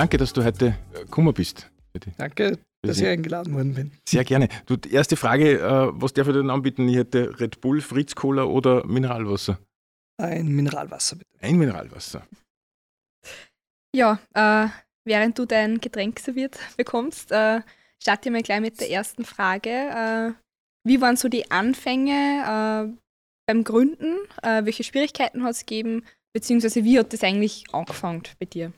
Danke, dass du heute äh, gekommen bist. Danke, dass ich eingeladen worden bin. Sehr gerne. Du, erste Frage, äh, was darf ich denn anbieten? Ich hätte Red Bull, Fritz Cola oder Mineralwasser? Ein Mineralwasser, bitte. Ein Mineralwasser. Ja, äh, während du dein Getränk serviert bekommst, äh, starte ich mal gleich mit der ersten Frage. Äh, wie waren so die Anfänge äh, beim Gründen? Äh, welche Schwierigkeiten hat es gegeben? Beziehungsweise wie hat das eigentlich angefangen bei dir?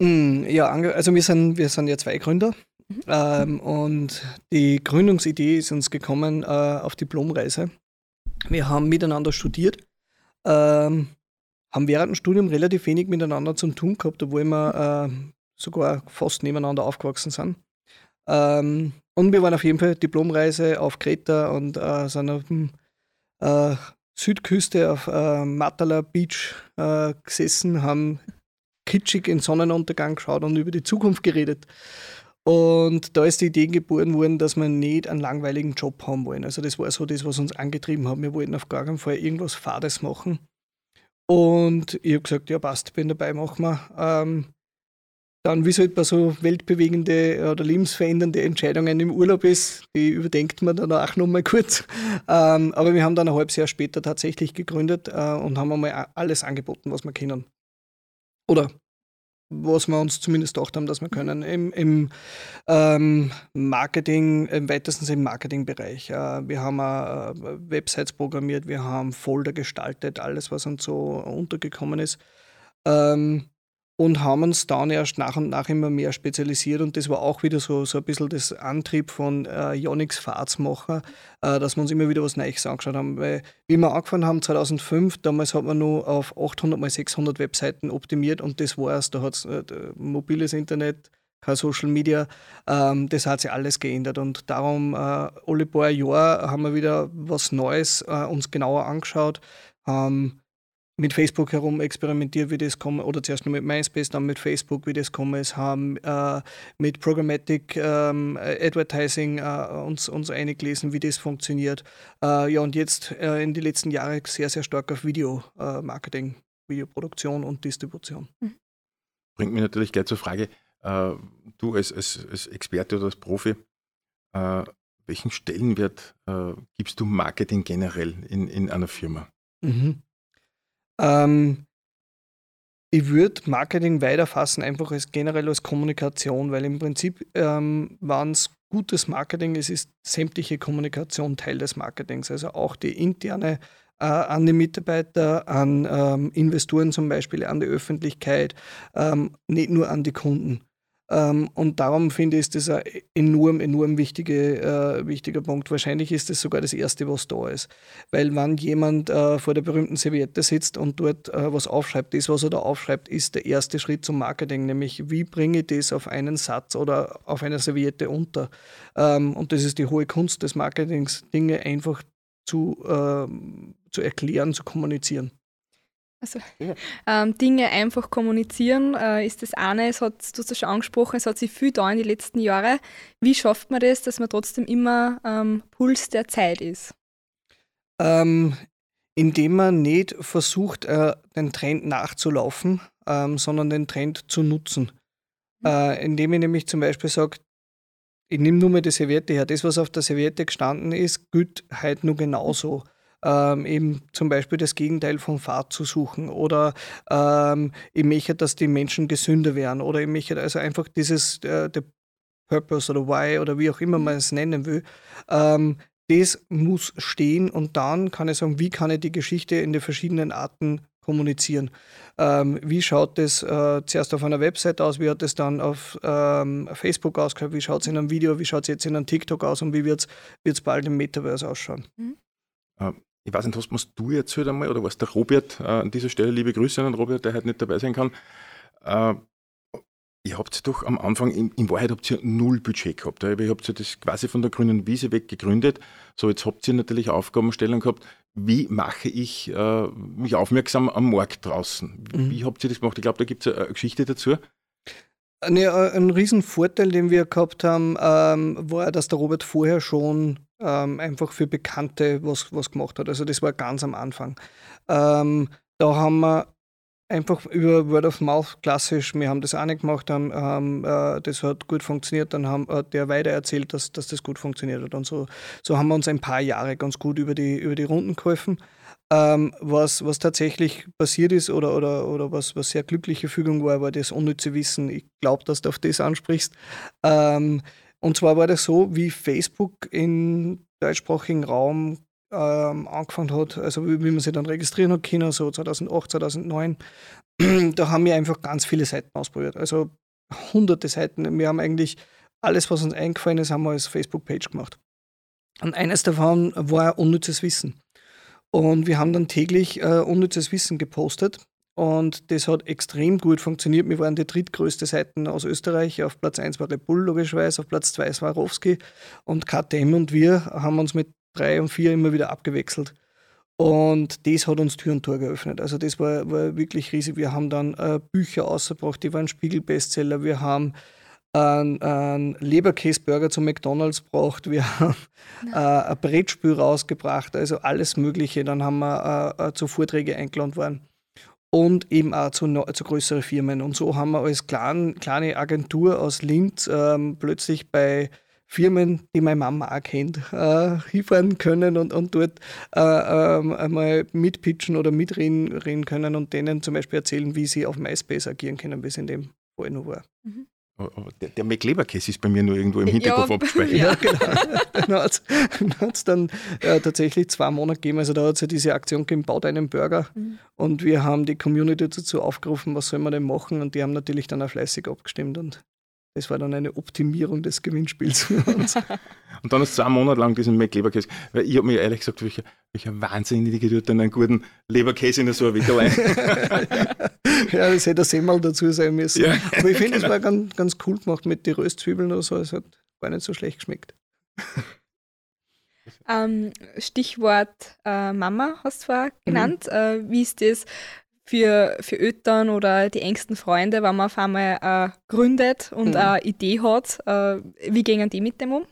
Mm, ja, also wir sind, wir sind ja zwei Gründer. Mhm. Ähm, und die Gründungsidee ist uns gekommen äh, auf Diplomreise. Wir haben miteinander studiert, ähm, haben während dem Studium relativ wenig miteinander zu tun gehabt, obwohl wir äh, sogar fast nebeneinander aufgewachsen sind. Ähm, und wir waren auf jeden Fall Diplomreise auf Kreta und äh, sind auf dem äh, Südküste auf äh, Matala Beach äh, gesessen, haben kitschig in Sonnenuntergang geschaut und über die Zukunft geredet. Und da ist die Idee geboren worden, dass wir nicht einen langweiligen Job haben wollen. Also das war so das, was uns angetrieben hat. Wir wollten auf gar keinen Fall irgendwas Fades machen. Und ich habe gesagt, ja passt, bin dabei, machen wir. Ähm, dann, wie es halt bei so weltbewegende oder lebensverändernde Entscheidungen im Urlaub ist, die überdenkt man dann auch nochmal kurz. Ähm, aber wir haben dann ein halbes Jahr später tatsächlich gegründet äh, und haben einmal alles angeboten, was wir können. Oder was wir uns zumindest gedacht haben, dass wir können. Im, im ähm, Marketing, im weitesten im Marketingbereich. Äh, wir haben äh, Websites programmiert, wir haben Folder gestaltet, alles, was uns so untergekommen ist. Ähm, und haben uns dann erst nach und nach immer mehr spezialisiert. Und das war auch wieder so, so ein bisschen das Antrieb von äh, Jonix Fahrtsmacher, äh, dass wir uns immer wieder was Neues angeschaut haben. Weil, wie wir angefangen haben 2005, damals hat man nur auf 800 mal 600 Webseiten optimiert und das war es. Da hat es äh, mobiles Internet, kein Social Media, ähm, das hat sich alles geändert. Und darum, äh, alle paar Jahre haben wir wieder was Neues äh, uns genauer angeschaut. Ähm, mit Facebook herum experimentiert, wie das kommen, oder zuerst nur mit MySpace, dann mit Facebook, wie das kommen ist, haben äh, mit Programmatic ähm, Advertising äh, uns, uns eingelesen, wie das funktioniert. Äh, ja, und jetzt äh, in den letzten Jahren sehr, sehr stark auf Videomarketing, Videoproduktion und Distribution. Mhm. Bringt mich natürlich gleich zur Frage, äh, du als, als, als, Experte oder als Profi, äh, welchen Stellenwert gibst du Marketing generell in, in einer Firma? Mhm. Ähm, ich würde Marketing weiterfassen, einfach als generell als Kommunikation, weil im Prinzip ähm, waren es gutes Marketing, es ist sämtliche Kommunikation Teil des Marketings, also auch die interne äh, an die Mitarbeiter, an ähm, Investoren zum Beispiel, an die Öffentlichkeit, ähm, nicht nur an die Kunden. Ähm, und darum finde ich, ist das ein enorm, enorm wichtige, äh, wichtiger Punkt. Wahrscheinlich ist das sogar das Erste, was da ist. Weil wenn jemand äh, vor der berühmten Serviette sitzt und dort äh, was aufschreibt, das, was er da aufschreibt, ist der erste Schritt zum Marketing, nämlich wie bringe ich das auf einen Satz oder auf einer Serviette unter. Ähm, und das ist die hohe Kunst des Marketings, Dinge einfach zu, ähm, zu erklären, zu kommunizieren. Also ja. ähm, Dinge einfach kommunizieren äh, ist das eine. Es hat, du hast es schon angesprochen, es hat sich viel da in den letzten Jahren. Wie schafft man das, dass man trotzdem immer ähm, Puls der Zeit ist? Ähm, indem man nicht versucht, äh, den Trend nachzulaufen, ähm, sondern den Trend zu nutzen. Mhm. Äh, indem ich nämlich zum Beispiel sage, ich nehme nur mal die Serviette her. Das, was auf der Serviette gestanden ist, gilt heute nur genauso ähm, eben zum Beispiel das Gegenteil von Fahrt zu suchen oder ähm, ich möchte, dass die Menschen gesünder werden oder ich möchte also einfach dieses, äh, der Purpose oder Why oder wie auch immer man es nennen will, ähm, das muss stehen und dann kann ich sagen, wie kann ich die Geschichte in den verschiedenen Arten kommunizieren. Ähm, wie schaut das äh, zuerst auf einer Website aus, wie hat es dann auf ähm, Facebook ausgeschaut, wie schaut es in einem Video, wie schaut es jetzt in einem TikTok aus und wie wird es bald im Metaverse ausschauen. Mhm. Äh, ich weiß nicht, was machst du jetzt heute einmal oder was der Robert äh, an dieser Stelle, liebe Grüße an Robert, der heute nicht dabei sein kann. Äh, ihr habt doch am Anfang, in, in, Wahrheit habt ihr null Budget gehabt. Ihr habt ja das quasi von der grünen Wiese weg gegründet. So, jetzt habt ihr natürlich Aufgabenstellungen gehabt. Wie mache ich äh, mich aufmerksam am Markt draußen? Mhm. Wie habt ihr das gemacht? Ich glaube, da gibt es eine, Geschichte dazu. Nee, äh, ein Riesenvorteil, den wir gehabt haben, ähm, war, dass der Robert vorher schon ähm, einfach für Bekannte was, was gemacht hat. Also das war ganz am Anfang. Ähm, da haben wir einfach über Word of Mouth klassisch. Wir haben das auch nicht gemacht, haben, haben äh, das hat gut funktioniert, dann haben äh, der weiter erzählt, dass, dass das gut funktioniert hat. Und so, so haben wir uns ein paar Jahre ganz gut über die, über die Runden geholfen. Ähm, was, was tatsächlich passiert ist oder, oder, oder was, was sehr glückliche Fügung war, war das unnütze Wissen. Ich glaube, dass du auf das ansprichst. Ähm, und zwar war das so, wie Facebook im deutschsprachigen Raum ähm, angefangen hat, also wie, wie, man sich dann registrieren hat können, so 2008, 2009, da haben wir einfach ganz viele Seiten ausprobiert. Also hunderte Seiten. Wir haben eigentlich alles, was uns eingefallen ist, haben wir als Facebook-Page gemacht. Und eines davon war unnützes Wissen. Und wir haben dann täglich äh, unnützes Wissen gepostet. Und das hat extrem gut funktioniert. Wir waren die drittgrößte Seiten aus Österreich. Auf Platz 1 war Red Bull, logischerweise. Auf Platz 2 ist Warowski. Und KTM und wir haben uns mit drei und vier immer wieder abgewechselt. Und das hat uns Tür und Tor geöffnet. Also das war, war wirklich riesig. Wir haben dann äh, Bücher ausgebracht, die waren Spiegel-Bestseller. Wir haben einen, einen Leberkäseburger zum McDonalds gebracht. Wir haben äh, ein Brettspiel rausgebracht. Also alles Mögliche. Dann haben wir äh, äh zu Vorträgen eingeladen worden. Und eben auch zu, zu größeren Firmen. Und so haben wir als klein, kleine Agentur aus Linz ähm, plötzlich bei Firmen, die meine Mama auch kennt, äh, hinfahren können und, und dort äh, äh, einmal mitpitchen oder mitreden reden können und denen zum Beispiel erzählen, wie sie auf MySpace agieren können, wie es in dem Fall noch war. Mhm. Der, der McLeberkäse ist bei mir nur irgendwo im Hinterkopf ja, abgespeichert. Ja, genau. dann hat es dann äh, tatsächlich zwei Monate gegeben. Also da hat es ja diese Aktion gegeben, baut einen Burger. Mhm. Und wir haben die Community dazu aufgerufen, was soll man denn machen? Und die haben natürlich dann auch fleißig abgestimmt. Und das war dann eine Optimierung des Gewinnspiels für uns. und dann hast du zwei Monate lang diesen McLeberkäse. Weil ich habe mir ehrlich gesagt, welcher, welcher Wahnsinnige tut denn einen guten Leberkäse in so ein Wickerlein. ja, das hätte ein Semmel dazu sein müssen. Ja, Aber ich finde, es genau. war ganz, ganz cool gemacht mit den Röstzwiebeln oder so. Es hat gar nicht so schlecht geschmeckt. Ähm, Stichwort äh, Mama hast du vorher genannt. Mhm. Äh, wie ist das für, für Eltern oder die engsten Freunde, wenn man auf einmal äh, gründet und mhm. eine Idee hat. Äh, wie gehen die mit dem um?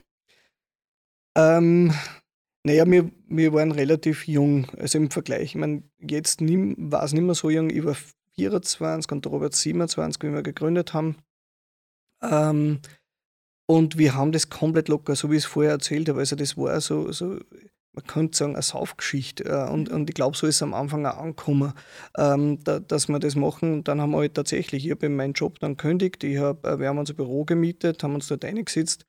Ähm, naja, wir, wir waren relativ jung, also im Vergleich. Ich meine, jetzt war es nicht mehr so jung, ich war 24 und Robert 27, wie wir gegründet haben. Ähm, und wir haben das komplett locker, so wie ich es vorher erzählt habe. Also das war so, so man könnte sagen, eine Saufgeschichte. Äh, und, und ich glaube, so ist es am Anfang auch angekommen, ähm, da, dass wir das machen. Dann haben wir halt tatsächlich, ich habe meinen Job dann gekündigt, ich hab, äh, wir haben uns ein Büro gemietet, haben uns dort eingesetzt.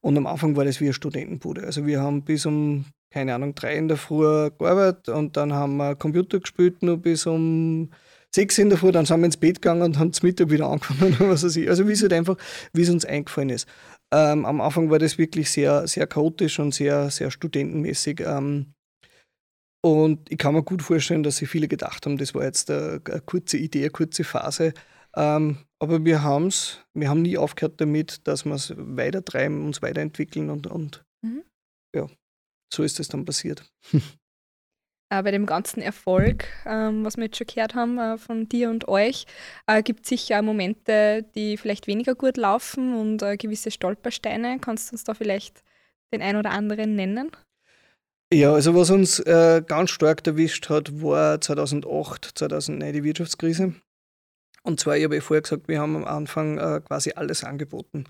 Und am Anfang war das wie eine Studentenbude. Also wir haben bis um, keine Ahnung, drei in der Früh gearbeitet und dann haben wir Computer gespielt, nur bis um sechs in der Früh, dann sind wir ins Bett gegangen und haben zum Mittag wieder angefangen. Was weiß ich. Also wie es halt einfach, wie es uns eingefallen ist. Ähm, am Anfang war das wirklich sehr, sehr chaotisch und sehr, sehr studentenmäßig. Ähm, und ich kann mir gut vorstellen, dass sich viele gedacht haben, das war jetzt eine, eine kurze Idee, eine kurze Phase. Ähm, aber wir haben es, wir haben nie aufgehört damit, dass wir es weitertreiben, uns weiterentwickeln und, und mhm. ja, so ist es dann passiert. äh, bei dem ganzen Erfolg, ähm, was wir jetzt schon gehört haben äh, von dir und euch, äh, gibt es sicher Momente, die vielleicht weniger gut laufen und äh, gewisse Stolpersteine. Kannst du uns da vielleicht den ein oder anderen nennen? Ja, also was uns äh, ganz stark erwischt hat, war 2008, 2009 die Wirtschaftskrise. Und zwar, ich habe ja vorher gesagt, wir haben am Anfang äh, quasi alles angeboten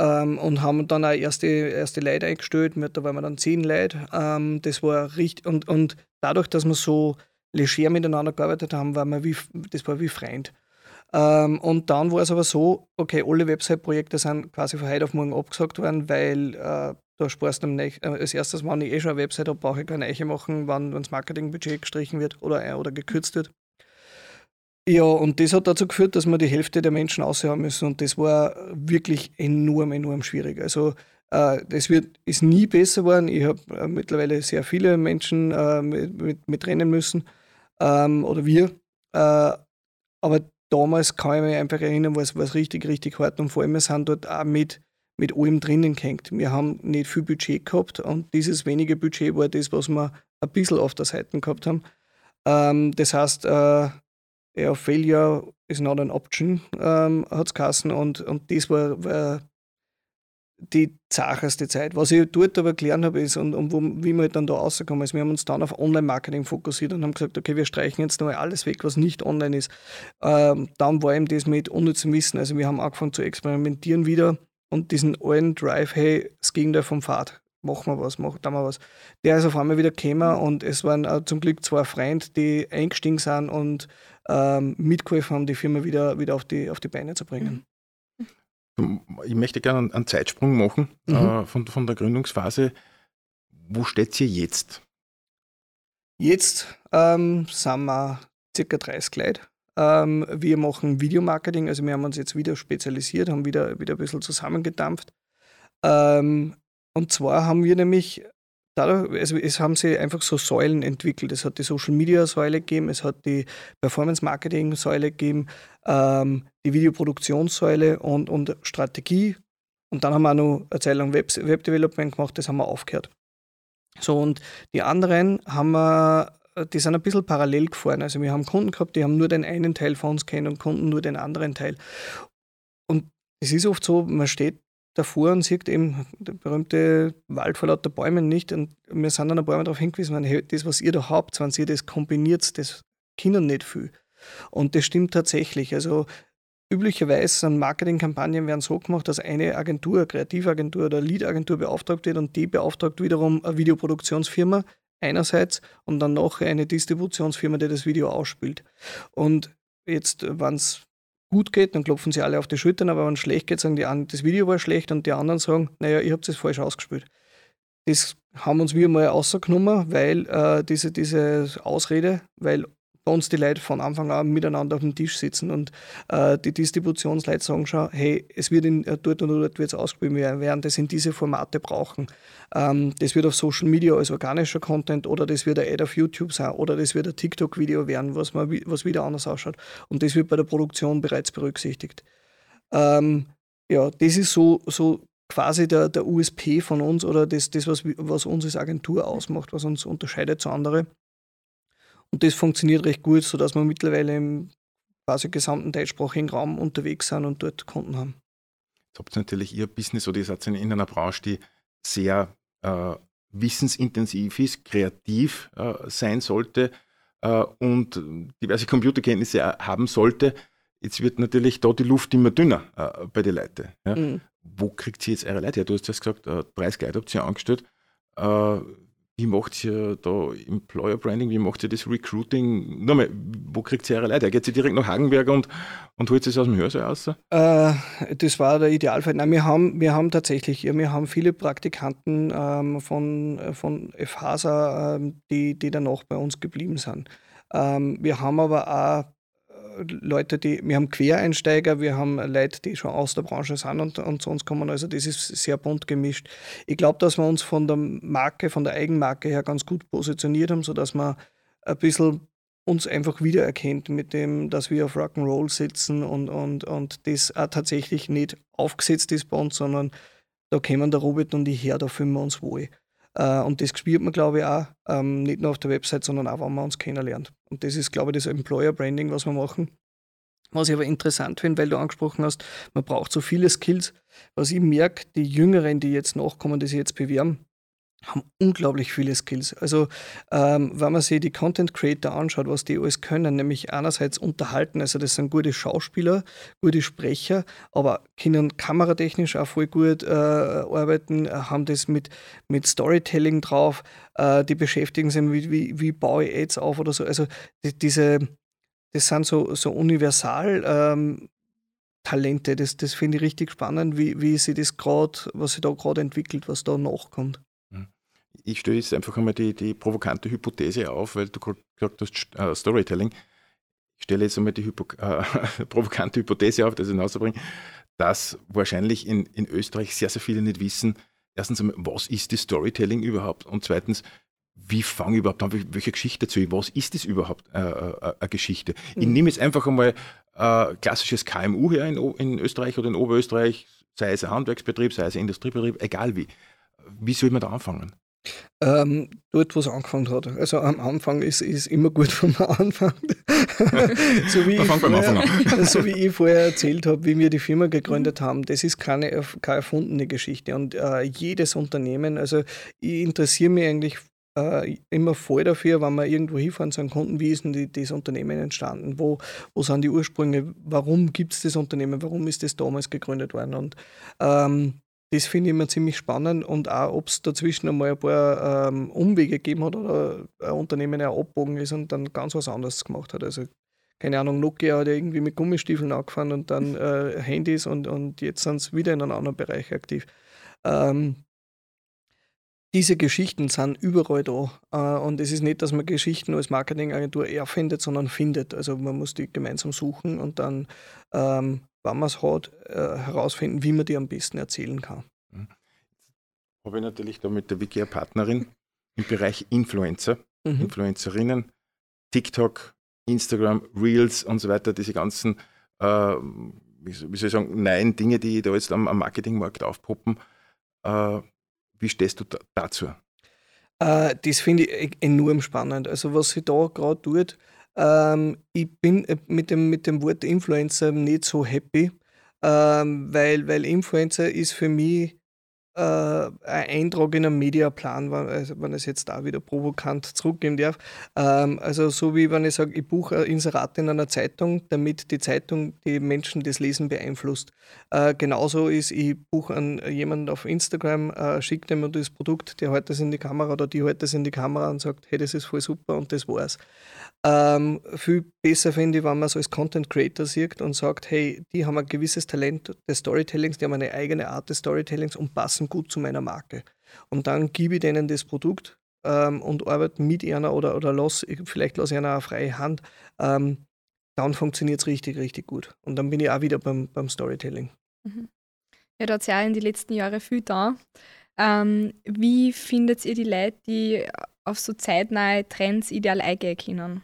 ähm, und haben dann auch erste, erste Leute eingestellt. Da waren wir dann zehn Leute. Ähm, das war richtig. Und, und dadurch, dass wir so leger miteinander gearbeitet haben, war wir wie, das war wie Freund. Ähm, und dann war es aber so, okay, alle Website-Projekte sind quasi von heute auf morgen abgesagt worden, weil äh, da sparst du äh, als erstes, wenn ich eh schon eine Website habe, brauche ich keine Eiche machen, wann das Marketingbudget gestrichen wird oder, äh, oder gekürzt wird. Ja, und das hat dazu geführt, dass wir die Hälfte der Menschen aushören müssen. Und das war wirklich enorm, enorm schwierig. Also äh, das wird, ist nie besser geworden. Ich habe äh, mittlerweile sehr viele Menschen äh, mit, mit, mit rennen müssen. Ähm, oder wir. Äh, aber damals kann ich mich einfach erinnern, war es richtig, richtig hart. Und vor allem, wir sind dort auch mit, mit allem drinnen gehängt. Wir haben nicht viel Budget gehabt und dieses wenige Budget war das, was wir ein bisschen auf der Seite gehabt haben. Ähm, das heißt, ja, Failure is not an option, ähm, hat es geheißen. Und, und das war, war, die zacheste Zeit. Was ich dort aber gelernt habe, ist, und, und wo, wie wir halt dann da rausgekommen ist, wir haben uns dann auf Online-Marketing fokussiert und haben gesagt, okay, wir streichen jetzt mal alles weg, was nicht online ist. Ähm, dann war eben das mit unnützem Wissen. Also wir haben angefangen zu experimentieren wieder und diesen alten Drive, hey, es ging da vom Pfad. Machen wir was, machen wir was. Der ist auf einmal wieder gekommen und es waren äh, zum Glück zwei Freunde, die eingestiegen sind und ähm, mitgeholfen haben, die Firma wieder, wieder auf, die, auf die Beine zu bringen. Ich möchte gerne einen Zeitsprung machen mhm. äh, von, von der Gründungsphase. Wo steht ihr jetzt? Jetzt ähm, sind wir circa 30 Leute. Ähm, wir machen Videomarketing, also wir haben uns jetzt wieder spezialisiert, haben wieder, wieder ein bisschen zusammengedampft. Ähm, und zwar haben wir nämlich dadurch, also es haben sie einfach so Säulen entwickelt. Es hat die Social Media Säule gegeben, es hat die Performance Marketing Säule gegeben, ähm, die Videoproduktionssäule und, und Strategie. Und dann haben wir auch noch eine Zeit lang Web, Web Development gemacht, das haben wir aufgehört. So, und die anderen haben wir, die sind ein bisschen parallel gefahren. Also wir haben Kunden gehabt, die haben nur den einen Teil von uns kennen und Kunden nur den anderen Teil. Und es ist oft so, man steht davor und sieht eben der berühmte Wald vor lauter Bäumen nicht. Und wir sind dann ein paar Mal darauf hingewiesen, hey, das, was ihr da habt, wenn ihr das kombiniert, das Kindern nicht viel. Und das stimmt tatsächlich. Also üblicherweise sind Marketingkampagnen werden so gemacht, dass eine Agentur, Kreativagentur oder Lead-Agentur beauftragt wird und die beauftragt wiederum eine Videoproduktionsfirma einerseits und dann noch eine Distributionsfirma, die das Video ausspielt. Und jetzt, wenn es gut geht, dann klopfen sie alle auf die Schultern, aber wenn es schlecht geht, sagen die einen, das Video war schlecht und die anderen sagen, naja, ihr habt es falsch ausgespielt. Das haben uns wir mal rausgenommen, weil äh, diese, diese Ausrede, weil bei uns die Leute von Anfang an miteinander auf dem Tisch sitzen und äh, die Distributionsleute sagen schon, hey, es wird in, äh, dort und dort wird es ausgespielt, werden das in diese Formate brauchen. Ähm, das wird auf Social Media als organischer Content oder das wird ein Ad auf YouTube sein oder das wird ein TikTok-Video werden, was, man, was wieder anders ausschaut. Und das wird bei der Produktion bereits berücksichtigt. Ähm, ja, das ist so, so quasi der, der USP von uns oder das, das was, was uns als Agentur ausmacht, was uns unterscheidet zu anderen. Und das funktioniert recht gut, sodass wir mittlerweile im quasi gesamten deutschsprachigen Raum unterwegs sind und dort Kunden haben. Jetzt habt ihr natürlich Ihr Business oder ihr seid in einer Branche, die sehr äh, wissensintensiv ist, kreativ äh, sein sollte äh, und diverse Computerkenntnisse haben sollte. Jetzt wird natürlich da die Luft immer dünner äh, bei den Leuten. Ja? Mhm. Wo kriegt sie jetzt eure Leute her? Du hast ja gesagt, 30 Leute habt ihr angestellt. Wie macht ihr da Employer Branding? Wie macht ihr das Recruiting? Nochmal, wo kriegt ihr eure Leute? Geht sie direkt nach Hagenberg und, und holt es aus dem Hörsaal raus? Äh, das war der Idealfall. Nein, wir haben, wir haben tatsächlich, wir haben viele Praktikanten ähm, von, von FHASA, ähm, die, die danach bei uns geblieben sind. Ähm, wir haben aber auch Leute, die, wir haben Quereinsteiger, wir haben Leute, die schon aus der Branche sind und, und zu uns kommen. Also das ist sehr bunt gemischt. Ich glaube, dass wir uns von der Marke, von der Eigenmarke her ganz gut positioniert haben, sodass man ein bisschen uns einfach wiedererkennt mit dem, dass wir auf Rock'n'Roll sitzen und, und, und das auch tatsächlich nicht aufgesetzt ist bei uns, sondern da kommen der Robert und ich her, da fühlen wir uns wohl. Äh, und das spürt man, glaube ich, auch, ähm, nicht nur auf der Website, sondern auch, wenn man uns kennenlernt. Und das ist, glaube ich, das Employer Branding, was wir machen. Was ich aber interessant finde, weil du angesprochen hast, man braucht so viele Skills. Was ich merke, die Jüngeren, die jetzt nachkommen, die sich jetzt bewerben, haben unglaublich viele Skills. Also ähm, wenn man sich die Content Creator anschaut, was die alles können, nämlich einerseits unterhalten, also das sind gute Schauspieler, gute Sprecher, aber können kameratechnisch auch voll gut äh, arbeiten, haben das mit, mit Storytelling drauf, äh, die beschäftigen sich mit, wie, wie baue ich Ads auf oder so. Also die, diese, das sind so, so universal ähm, Talente, das, das finde ich richtig spannend, wie, wie sie das gerade, was sich da gerade entwickelt, was da nachkommt ich stelle jetzt einfach einmal die, die provokante Hypothese auf, weil du gesagt hast, uh, Storytelling. Ich stelle jetzt einmal die Hypo, äh, provokante Hypothese auf, das hinauszubringen, dass wahrscheinlich in, in Österreich sehr, sehr viele nicht wissen, erstens einmal, was ist das Storytelling überhaupt? Und zweitens, wie fange ich überhaupt an, welche Geschichte zu? Was ist das überhaupt äh, äh, eine Geschichte? Mhm. Ich nehme jetzt einfach einmal äh, klassisches KMU her in, in, Österreich oder in Oberösterreich, sei es ein Handwerksbetrieb, sei es ein Industriebetrieb, egal wie. Wie soll man da anfangen? Ähm, dort, wo es angefangen hat. Also am Anfang ist, es immer gut, wenn man anfängt. so, wie vorher, so, wie ich vorher erzählt habe, wie wir die Firma gegründet haben, das ist keine, keine erfundene Geschichte. Und äh, jedes Unternehmen, also ich interessiere mich eigentlich äh, immer voll dafür, wenn wir irgendwo hinfahren zu einem Kunden, wie ist denn die, das Unternehmen entstanden? Wo, wo sind die Ursprünge? Warum gibt es das Unternehmen? Warum ist das damals gegründet worden? Und ähm, das finde ich immer ziemlich spannend und auch, ob es dazwischen einmal ein paar ähm, Umwege gegeben hat oder ein Unternehmen auch abbogen ist und dann ganz was anderes gemacht hat. Also, keine Ahnung, Nokia hat ja irgendwie mit Gummistiefeln angefangen und dann äh, Handys und, und jetzt sind sie wieder in einem anderen Bereich aktiv. Ähm, diese Geschichten sind überall da. Äh, und es ist nicht, dass man Geschichten als Marketingagentur erfindet, sondern findet. Also man muss die gemeinsam suchen und dann ähm, wenn man es hat, äh, herausfinden, wie man die am besten erzählen kann. Mhm. Habe ich natürlich da mit der Wiki Partnerin im Bereich Influencer, mhm. Influencerinnen, TikTok, Instagram, Reels und so weiter, diese ganzen, äh, wie, soll ich sagen, neuen Dinge, die da jetzt am, am Marketingmarkt aufpoppen. Äh, wie stehst du da, dazu? Äh, das finde ich e-, enorm spannend. Also was sie da gerade tut, ähm, ich bin äh, mit dem, mit dem Wort Influencer nicht so happy, ähm, weil, weil Influencer ist für mich äh, ein Eintrag in einem Mediaplan, wenn, also wenn ich es jetzt da wieder provokant zurückgeben darf. Ähm, also so wie wenn ich sage, ich buche ein Inserat in einer Zeitung, damit die Zeitung die Menschen das Lesen beeinflusst. Äh, genauso ist, ich buche an jemanden auf Instagram, äh, schicke dem das Produkt, der hält das in die Kamera oder die hält das in die Kamera und sagt, hey, das ist voll super und das war's. Ähm, viel besser finde ich, wenn man es als Content Creator sieht und sagt, hey, die haben ein gewisses Talent des Storytellings, die haben eine eigene Art des Storytellings und passen gut zu meiner Marke. Und dann gebe ich denen das Produkt ähm, und arbeite mit einer oder, oder lass, vielleicht lasse ich einer eine freie Hand. Ähm, dann funktioniert es richtig, richtig gut. Und dann bin ich auch wieder beim, beim Storytelling. Mhm. Ja, da hat ja in den letzten Jahren viel da. Ähm, wie findet ihr die Leute, die auf so zeitnahe Trends ideal eingehen können?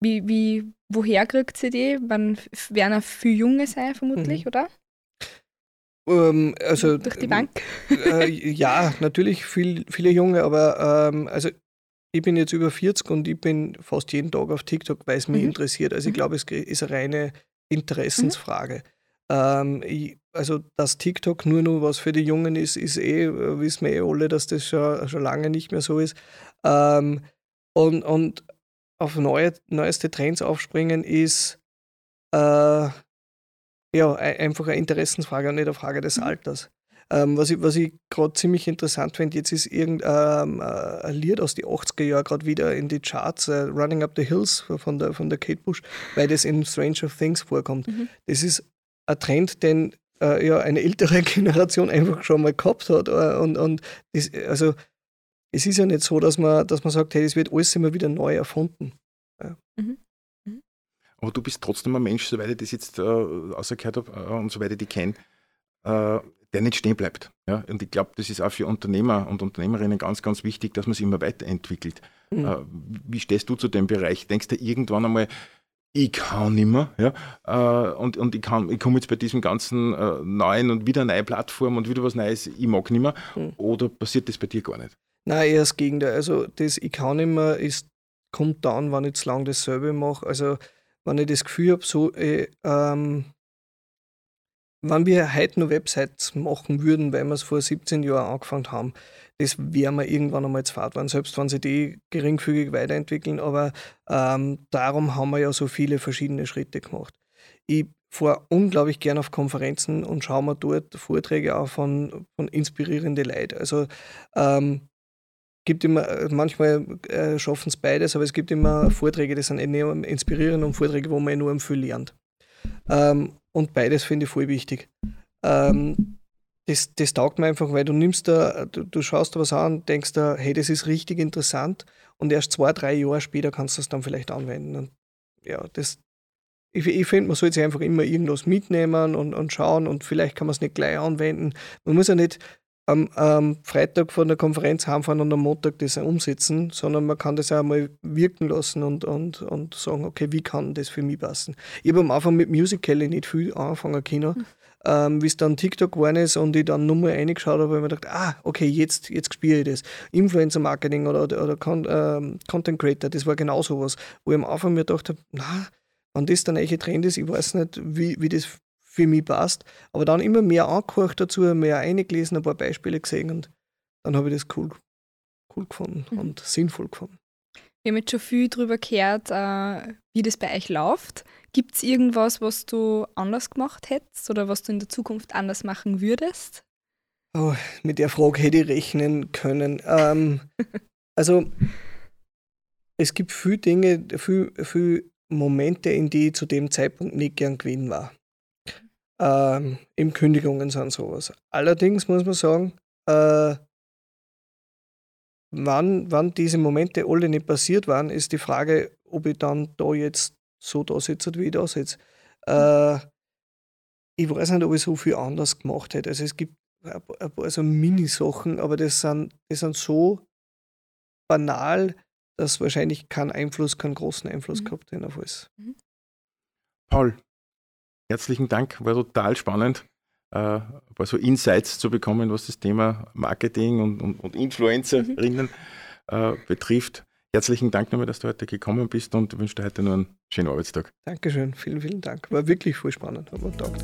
Wie, wie, woher kriegt sie die? Man werden auch viele Junge sein, vermutlich, mhm. oder? Ähm, also, Durch die Bank? Äh, ja, natürlich viel, viele Junge, aber ähm, also ich bin jetzt über 40 und ich bin fast jeden Tag auf TikTok, weil es mich mhm. interessiert. Also ich mhm. glaube, es ist eine reine Interessensfrage. Mhm. Ähm, ich, also dass TikTok nur noch was für die Jungen ist, ist eh, äh, wissen wir eh alle, dass das schon, schon lange nicht mehr so ist. Ähm, und, und auf neue, neueste Trends aufspringen, ist äh, ja einfach eine Interessensfrage und nicht eine Frage des mhm. Alters. Ähm, was ich, was ich gerade ziemlich interessant finde, jetzt ist irgendein ähm, äh, ein Lied aus den 80er Jahren gerade wieder in die Charts, uh, Running Up the Hills von der, von der Kate Bush, weil das in Stranger Things vorkommt. Mhm. Das ist ein Trend, den äh, ja eine ältere Generation einfach schon mal gehabt hat. Äh, und, und das, also es ist ja nicht so, dass man, dass man sagt, hey, es wird alles immer wieder neu erfunden. Ja. Mhm. Aber du bist trotzdem ein Mensch, soweit ich das jetzt äh, ausgehört habe äh, und soweit ich dich kenne, äh, der nicht stehen bleibt. Ja? Und ich glaube, das ist auch für Unternehmer und Unternehmerinnen ganz, ganz wichtig, dass man sich immer weiterentwickelt. Mhm. Äh, wie stehst du zu dem Bereich? Denkst du irgendwann einmal, ich kann nicht mehr, ja, äh, und, und ich, ich komme jetzt bei diesem ganzen äh, neuen und wieder neue Plattform und wieder was Neues, ich mag nicht mehr, mhm. oder passiert das bei dir gar nicht? Nein, eher das Gegenteil. Also das Ich kann nicht mehr ist, kommt dann, wenn ich zu lange dasselbe mache. Also wenn ich das Gefühl habe, so, äh, ähm, wenn wir heute noch Websites machen würden, weil wir es vor 17 Jahren angefangen haben, das wäre mir irgendwann einmal zu fad werden, selbst wenn sie die geringfügig weiterentwickeln. Aber ähm, darum haben wir ja so viele verschiedene Schritte gemacht. Ich fahre unglaublich gern auf Konferenzen und schaue mir dort Vorträge an von, von inspirierenden Leuten. Also ähm, gibt immer, äh, manchmal äh, schaffen es beides, aber es gibt immer Vorträge, die sind enorm inspirierend und Vorträge, wo man enorm viel lernt. Ähm, und beides finde ich voll wichtig. Ähm, das, das taugt mir einfach, weil du nimmst da, du, du schaust da was an denkst da, hey, das ist richtig interessant und erst zwei, drei Jahre später kannst du es dann vielleicht anwenden. Und ja, das, ich, ich finde, man sollte sich einfach immer irgendwas mitnehmen und, und schauen und vielleicht kann man es nicht gleich anwenden. Man muss ja nicht am, am, Freitag von der Konferenz heimfahren und am Montag das umsetzen, sondern man kann das auch mal wirken lassen und, und, und sagen, okay, wie kann das für mich passen? Ich habe am Anfang mit Musical.ly nicht viel anfangen können. Mhm. ähm, wie es dann TikTok geworden ist und ich dann nur mal reingeschaut habe, habe ich mir gedacht, ah, okay, jetzt, jetzt spiele ich das. Influencer-Marketing oder, oder, oder Con ähm, Content Creator, das war genau sowas, wo ich am Anfang mir gedacht habe, na, wenn das der neue Trend ist, ich weiß nicht, wie, wie das für mich passt. Aber dann immer mehr angehört dazu, mehr eingelesen, ein paar Beispiele gesehen und dann habe ich das cool, cool gefunden mhm. und sinnvoll gefunden. Wir haben jetzt schon viel darüber gehört, äh, wie das bei euch läuft. Gibt es irgendwas, was du anders gemacht hättest oder was du in der Zukunft anders machen würdest? Oh, mit der Frage hätte ich rechnen können. Ähm, also, es gibt viele Dinge, viele, viele Momente, in die ich zu dem Zeitpunkt nicht gern gewinnen war. Ähm, Im Kündigungen sind sowas. Allerdings muss man sagen, äh, wann, wann diese Momente alle nicht passiert waren, ist die Frage, ob ich dann da jetzt so da sitze, wie ich da sitze. Äh, ich weiß nicht, ob ich so viel anders gemacht hätte. Also es gibt ein paar so Mini-Sachen, aber das sind, das sind so banal, dass wahrscheinlich keinen Einfluss, keinen großen Einfluss mhm. gehabt hätten auf alles. Mhm. Paul, herzlichen Dank, war total spannend äh, ein paar so Insights zu bekommen, was das Thema Marketing und, und, und Influencerinnen äh, betrifft. Herzlichen Dank nochmal, dass du heute gekommen bist und wünsche dir heute nur einen schönen Arbeitstag. Dankeschön, vielen, vielen Dank. War wirklich voll spannend, hat mir gedacht.